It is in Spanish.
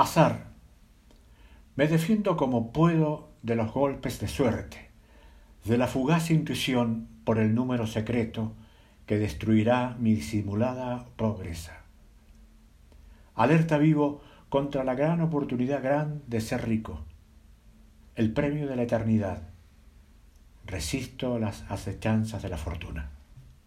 azar me defiendo como puedo de los golpes de suerte de la fugaz intuición por el número secreto que destruirá mi disimulada pobreza alerta vivo contra la gran oportunidad gran de ser rico el premio de la eternidad. Resisto las acechanzas de la fortuna.